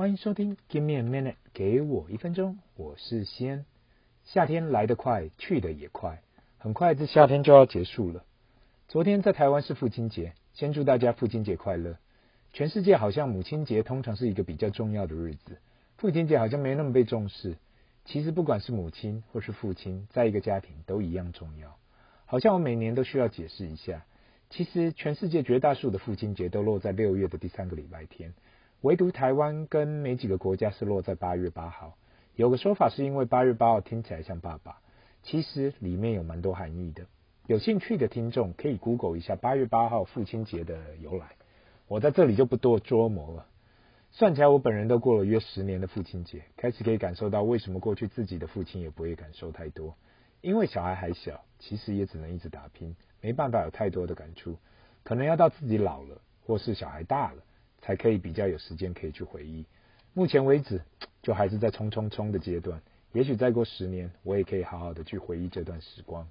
欢迎收听 Give me a minute，给我一分钟，我是西恩。夏天来得快，去得也快，很快这夏天就要结束了。昨天在台湾是父亲节，先祝大家父亲节快乐。全世界好像母亲节通常是一个比较重要的日子，父亲节好像没那么被重视。其实不管是母亲或是父亲，在一个家庭都一样重要。好像我每年都需要解释一下，其实全世界绝大数的父亲节都落在六月的第三个礼拜天。唯独台湾跟没几个国家是落在八月八号。有个说法是因为八月八号听起来像爸爸，其实里面有蛮多含义的。有兴趣的听众可以 Google 一下八月八号父亲节的由来。我在这里就不多琢磨了。算起来，我本人都过了约十年的父亲节，开始可以感受到为什么过去自己的父亲也不会感受太多，因为小孩还小，其实也只能一直打拼，没办法有太多的感触。可能要到自己老了，或是小孩大了。才可以比较有时间可以去回忆。目前为止，就还是在冲冲冲的阶段。也许再过十年，我也可以好好的去回忆这段时光。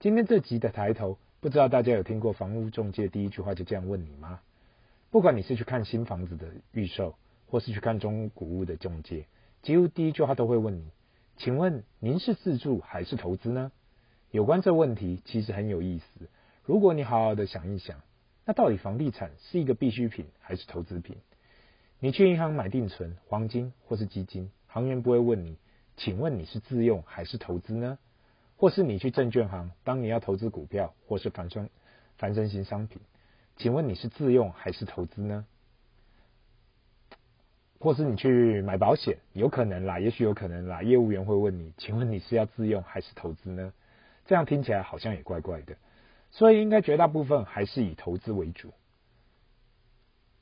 今天这集的抬头，不知道大家有听过房屋中介第一句话就这样问你吗？不管你是去看新房子的预售，或是去看中古屋的中介，几乎第一句话都会问你：请问您是自住还是投资呢？有关这问题，其实很有意思。如果你好好的想一想。那到底房地产是一个必需品还是投资品？你去银行买定存、黄金或是基金，行员不会问你，请问你是自用还是投资呢？或是你去证券行，当你要投资股票或是反双反身型商品，请问你是自用还是投资呢？或是你去买保险，有可能啦，也许有可能啦，业务员会问你，请问你是要自用还是投资呢？这样听起来好像也怪怪的。所以应该绝大部分还是以投资为主，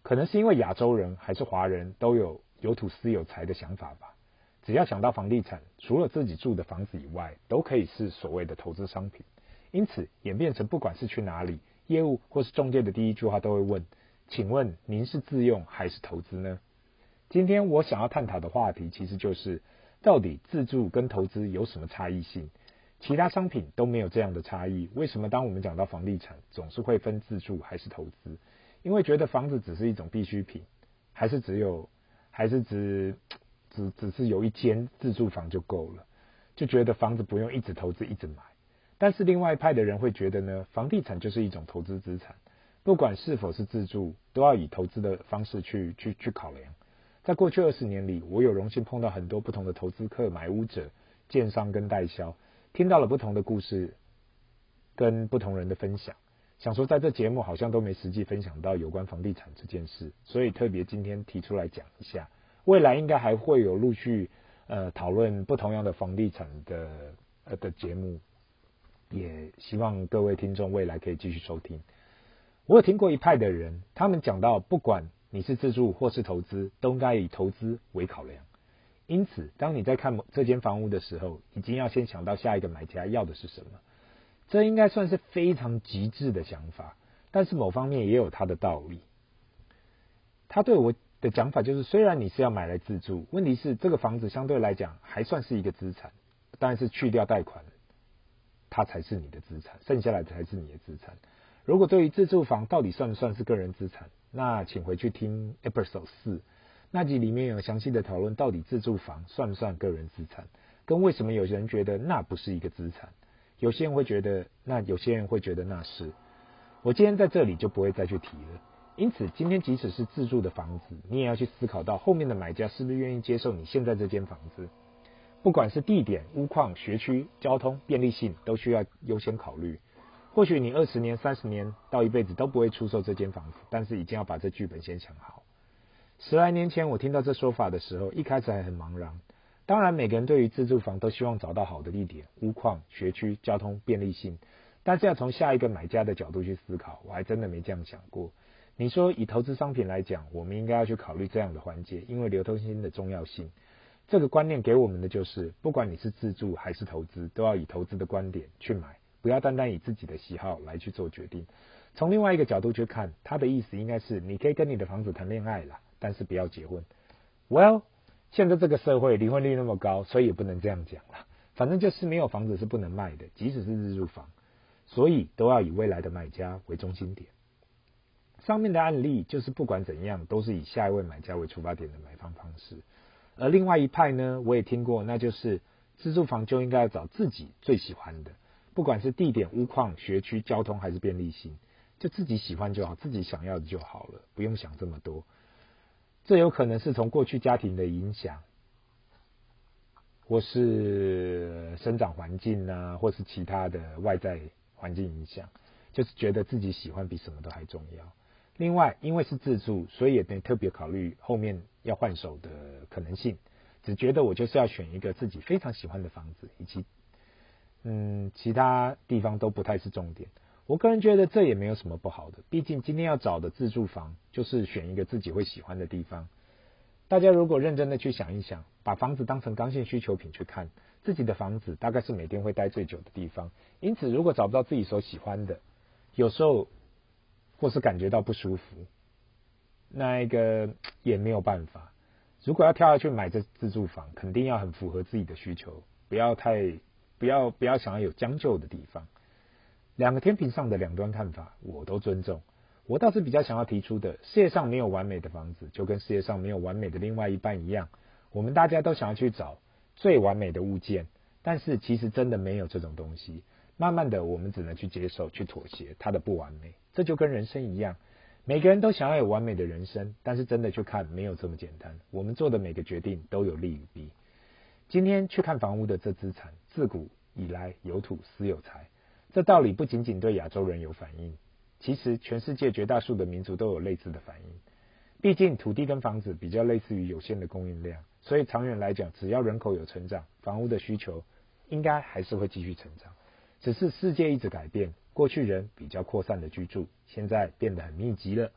可能是因为亚洲人还是华人都有有土司有财的想法吧。只要想到房地产，除了自己住的房子以外，都可以是所谓的投资商品。因此演变成不管是去哪里，业务或是中介的第一句话都会问：请问您是自用还是投资呢？今天我想要探讨的话题其实就是，到底自住跟投资有什么差异性？其他商品都没有这样的差异，为什么当我们讲到房地产，总是会分自住还是投资？因为觉得房子只是一种必需品，还是只有，还是只只只是有一间自住房就够了，就觉得房子不用一直投资一直买。但是另外一派的人会觉得呢，房地产就是一种投资资产，不管是否是自住，都要以投资的方式去去去考量。在过去二十年里，我有荣幸碰到很多不同的投资客、买屋者、建商跟代销。听到了不同的故事，跟不同人的分享，想说在这节目好像都没实际分享到有关房地产这件事，所以特别今天提出来讲一下。未来应该还会有陆续呃讨论不同样的房地产的呃的节目，也希望各位听众未来可以继续收听。我有听过一派的人，他们讲到，不管你是自住或是投资，都应该以投资为考量。因此，当你在看这间房屋的时候，已经要先想到下一个买家要的是什么。这应该算是非常极致的想法，但是某方面也有它的道理。他对我的讲法就是，虽然你是要买来自住，问题是这个房子相对来讲还算是一个资产，但是去掉贷款，它才是你的资产，剩下来才是你的资产。如果对于自住房到底算不算是个人资产，那请回去听 Episode 四。那集里面有详细的讨论，到底自住房算不算个人资产，跟为什么有些人觉得那不是一个资产，有些人会觉得那，有些人会觉得那是。我今天在这里就不会再去提了。因此，今天即使是自住的房子，你也要去思考到后面的买家是不是愿意接受你现在这间房子，不管是地点、屋况、学区、交通、便利性，都需要优先考虑。或许你二十年、三十年到一辈子都不会出售这间房子，但是已经要把这剧本先想好。十来年前，我听到这说法的时候，一开始还很茫然。当然，每个人对于自住房都希望找到好的地点、屋况、学区、交通便利性。但是要从下一个买家的角度去思考，我还真的没这样想过。你说以投资商品来讲，我们应该要去考虑这样的环节，因为流通性的重要性。这个观念给我们的就是，不管你是自住还是投资，都要以投资的观点去买，不要单单以自己的喜好来去做决定。从另外一个角度去看，他的意思应该是，你可以跟你的房子谈恋爱了。但是不要结婚。Well，现在这个社会离婚率那么高，所以也不能这样讲了。反正就是没有房子是不能卖的，即使是自住房，所以都要以未来的买家为中心点。上面的案例就是不管怎样都是以下一位买家为出发点的买方方式。而另外一派呢，我也听过，那就是自住房就应该要找自己最喜欢的，不管是地点、屋况、学区、交通还是便利性，就自己喜欢就好，自己想要的就好了，不用想这么多。这有可能是从过去家庭的影响，或是生长环境啊，或是其他的外在环境影响，就是觉得自己喜欢比什么都还重要。另外，因为是自住，所以也得特别考虑后面要换手的可能性，只觉得我就是要选一个自己非常喜欢的房子，以及嗯，其他地方都不太是重点。我个人觉得这也没有什么不好的，毕竟今天要找的自住房就是选一个自己会喜欢的地方。大家如果认真的去想一想，把房子当成刚性需求品去看，自己的房子大概是每天会待最久的地方。因此，如果找不到自己所喜欢的，有时候或是感觉到不舒服，那一个也没有办法。如果要跳下去买这自住房，肯定要很符合自己的需求，不要太不要不要想要有将就的地方。两个天平上的两端看法，我都尊重。我倒是比较想要提出的，世界上没有完美的房子，就跟世界上没有完美的另外一半一样。我们大家都想要去找最完美的物件，但是其实真的没有这种东西。慢慢的，我们只能去接受、去妥协它的不完美。这就跟人生一样，每个人都想要有完美的人生，但是真的去看，没有这么简单。我们做的每个决定都有利与弊。今天去看房屋的这资产，自古以来有土私有财。这道理不仅仅对亚洲人有反应，其实全世界绝大数的民族都有类似的反应。毕竟土地跟房子比较类似于有限的供应量，所以长远来讲，只要人口有成长，房屋的需求应该还是会继续成长。只是世界一直改变，过去人比较扩散的居住，现在变得很密集了，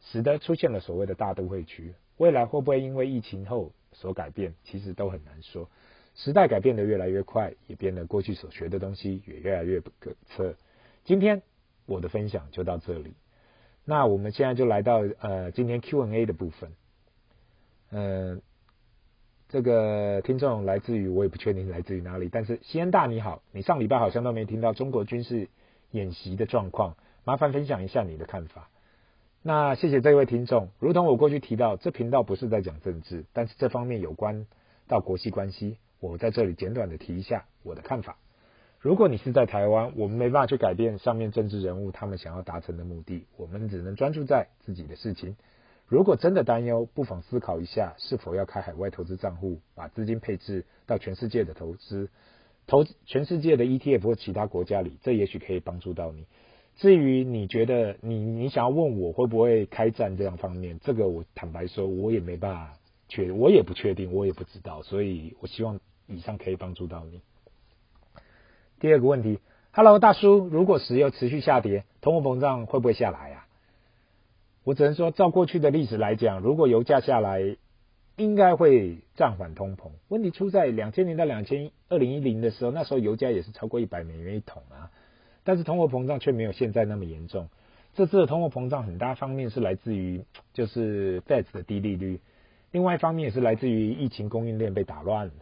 使得出现了所谓的大都会区。未来会不会因为疫情后所改变，其实都很难说。时代改变得越来越快，也变得过去所学的东西也越来越不可测。今天我的分享就到这里，那我们现在就来到呃今天 Q&A 的部分。呃，这个听众来自于我也不确定来自于哪里，但是西安大你好，你上礼拜好像都没听到中国军事演习的状况，麻烦分享一下你的看法。那谢谢这位听众，如同我过去提到，这频道不是在讲政治，但是这方面有关到国际关系。我在这里简短的提一下我的看法。如果你是在台湾，我们没办法去改变上面政治人物他们想要达成的目的，我们只能专注在自己的事情。如果真的担忧，不妨思考一下是否要开海外投资账户，把资金配置到全世界的投资，投全世界的 ETF 或其他国家里，这也许可以帮助到你。至于你觉得你你想要问我会不会开战这样方面，这个我坦白说，我也没办法。确，我也不确定，我也不知道，所以我希望以上可以帮助到你。第二个问题，Hello 大叔，如果石油持续下跌，通货膨胀会不会下来啊？我只能说，照过去的历史来讲，如果油价下来，应该会暂缓通膨。问题出在两千年到两千二零一零的时候，那时候油价也是超过一百美元一桶啊，但是通货膨胀却没有现在那么严重。这次的通货膨胀很大方面是来自于就是 Fed 的低利率。另外一方面也是来自于疫情供应链被打乱了，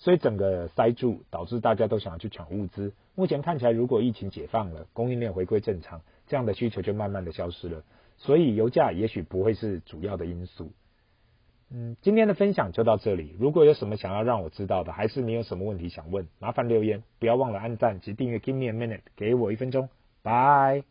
所以整个塞住，导致大家都想要去抢物资。目前看起来，如果疫情解放了，供应链回归正常，这样的需求就慢慢的消失了。所以油价也许不会是主要的因素。嗯，今天的分享就到这里。如果有什么想要让我知道的，还是你有什么问题想问，麻烦留言，不要忘了按赞及订阅。Give me a minute，给我一分钟，拜。